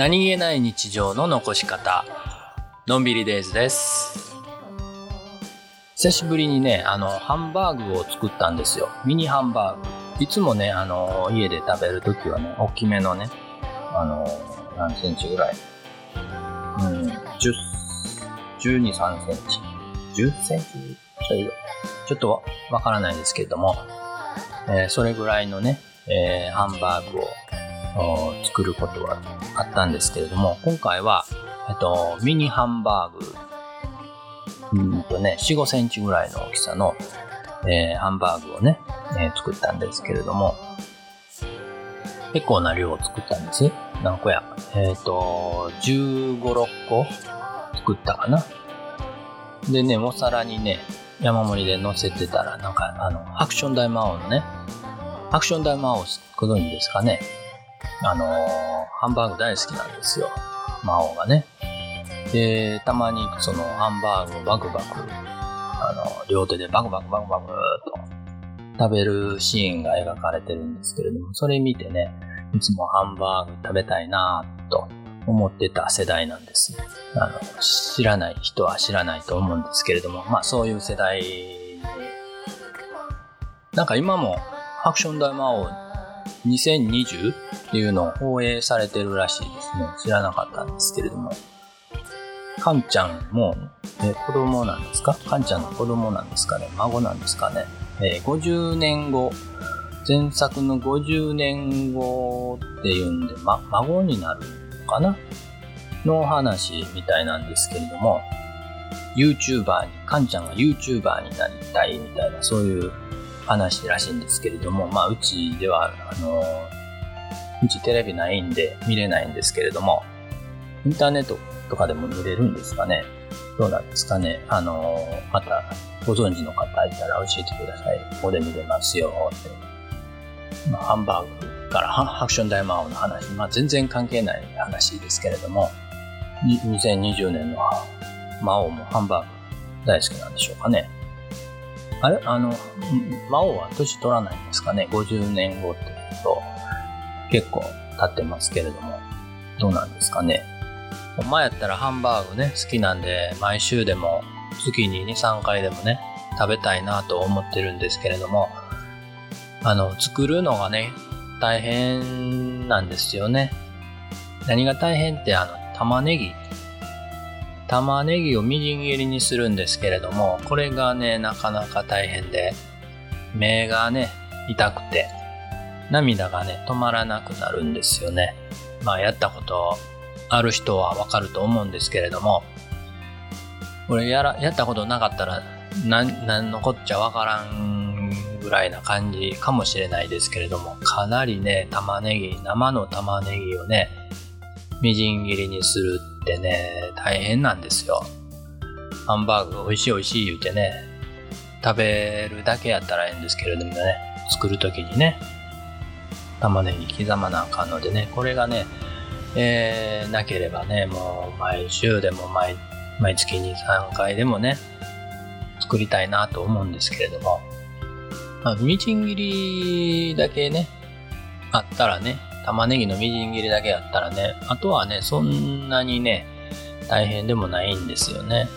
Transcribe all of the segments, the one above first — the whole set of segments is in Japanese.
何気ない日常の残し方。のんびりデイズです。久しぶりにねあのハンバーグを作ったんですよ。ミニハンバーグ。いつもねあの家で食べるときはね大きめのねあの何センチぐらい。うん10 12、3センチ。10センチちょい。ちょっとわからないですけれども、えー、それぐらいのね、えー、ハンバーグを作ることはあったんですけれども、今回は、えっと、ミニハンバーグ、うんとね、4、5センチぐらいの大きさの、えー、ハンバーグをね、えー、作ったんですけれども、結構な量を作ったんです。何個や？えっ、ー、と、15、6個作ったかな。でね、お皿にね、山盛りで乗せてたら、なんか、あの、アクション大魔王のね、アクション大魔王ご存知ですかね。あのー、ハンバーグ大好きなんですよ。魔王がね。で、たまにそのハンバーグをバクバク、あの、両手でバクバクバクバクと食べるシーンが描かれてるんですけれども、それ見てね、いつもハンバーグ食べたいなと思ってた世代なんです。あの、知らない人は知らないと思うんですけれども、まあそういう世代、なんか今もアクション大魔王2020っていうのを放映されてるらしいですね。知らなかったんですけれども。カンちゃんも、え、子供なんですか？カンちゃんの子供なんですかね？孫なんですかね？えー、50年後、前作の50年後っていうんで、ま、孫になるのかな？の話みたいなんですけれども、YouTuber に、カンちゃんが YouTuber になりたいみたいな、そういう話らしいんですけれども、まあ、うちでは、あの、うちテレビないんで見れないんですけれども、インターネットとかでも見れるんですかね？どうなんですかね？あの、またご存知の方いたら教えてください。ここで見れますよって。まあ、ハンバーグからハクション大魔王の話、まあ、全然関係ない話ですけれども、2020年の魔王もハンバーグ大好きなんでしょうかね？あれ？あの、魔王は年取らないんですかね ?50 年後って言うと結構経ってますけれども、どうなんですかね？前やったらハンバーグね、好きなんで、毎週でも月に2、3回でもね、食べたいなと思ってるんですけれども、あの、作るのがね、大変なんですよね。何が大変ってあの玉ねぎ。玉ねぎをみじん切りにするんですけれども、これがね、なかなか大変で、目がね、痛くて、涙がね、止まらなくなるんですよね。まあ、やったことある人はわかると思うんですけれども、これやら、やったことなかったら、なん、なんのこっちゃわからんぐらいな感じかもしれないですけれども、かなりね、玉ねぎ、生の玉ねぎをね、みじん切りにするってね、大変なんですよ。ハンバーグ美味しい美味しい言うてね、食べるだけやったらええんですけれどもね、作るときにね、玉ねぎ刻まなあかんのでね、これがね、えー、なければね、もう毎週でも毎毎月に3回でもね、作りたいなと思うんですけれども、まあ、みじん切りだけね、あったらね、玉ねぎのみじん切りだけあったらね、あとはね、そんなにね、大変でもないんですよね。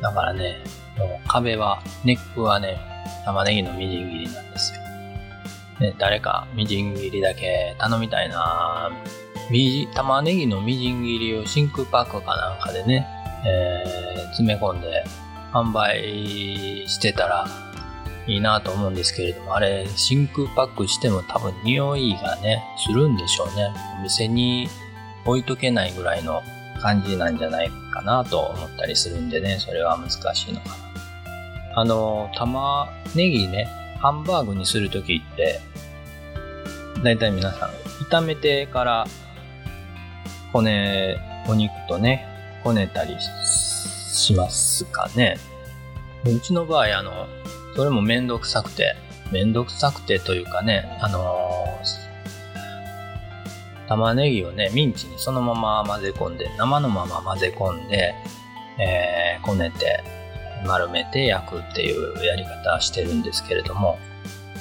だからね、もう壁は、ネックはね、玉ねぎのみじん切りなんですよ。ね、誰かみじん切りだけ頼みたいなみじ、玉ねぎのみじん切りを真空パックかなんかでね、えー、詰め込んで販売してたら、いいなと思うんですけれども、あれ、真空パックしても多分匂いがね、するんでしょうね。お店に置いとけないぐらいの感じなんじゃないかなと思ったりするんでね、それは難しいのかな。あの、玉ねぎね、ハンバーグにするときって、だいたい皆さん、炒めてから骨、お肉とね、こねたりしますかね。うちの場合、あの、それもめんどくさくて、めんどくさくてというかね、あのー、玉ねぎをね、ミンチにそのまま混ぜ込んで、生のまま混ぜ込んで、えー、こねて、丸めて焼くっていうやり方してるんですけれども、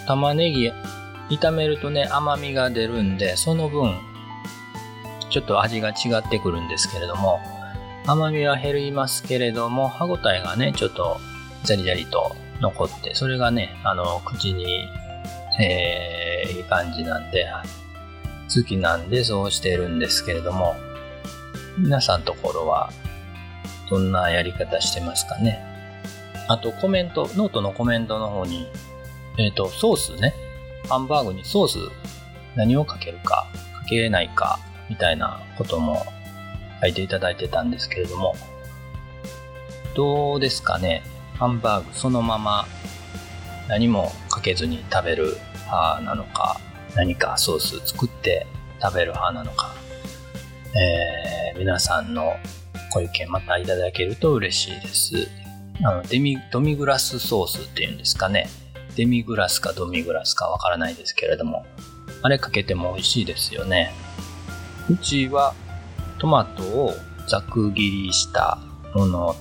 玉ねぎ炒めるとね、甘みが出るんで、その分、ちょっと味が違ってくるんですけれども、甘みは減りますけれども、歯ごたえがね、ちょっとジャリジャリと残って、それがね、あの、口に、えー、いい感じなんで、好きなんでそうしてるんですけれども、皆さんところはどんなやり方してますかね？あとコメント、ノートのコメントの方に、えっ、ー、と、ソースね、ハンバーグにソース何をかけるか、かけないか、みたいなことも書いていただいてたんですけれども、どうですかね？ハンバーグそのまま何もかけずに食べる派なのか、何かソース作って食べる派なのか、えー、皆さんのご意見またいただけると嬉しいです。あのデミドミグラスソースっていうんですかね。デミグラスかドミグラスかわからないですけれども、あれかけても美味しいですよね。うちはトマトをざく切りしたもの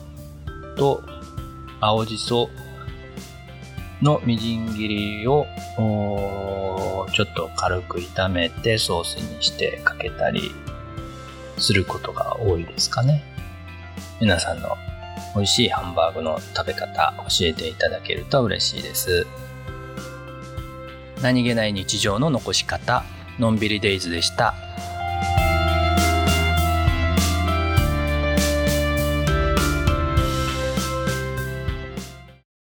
と青じそのみじん切りをちょっと軽く炒めてソースにしてかけたりすることが多いですかね。皆さんの美味しいハンバーグの食べ方教えていただけると嬉しいです。何気ない日常の残し方、のんびりデイズでした。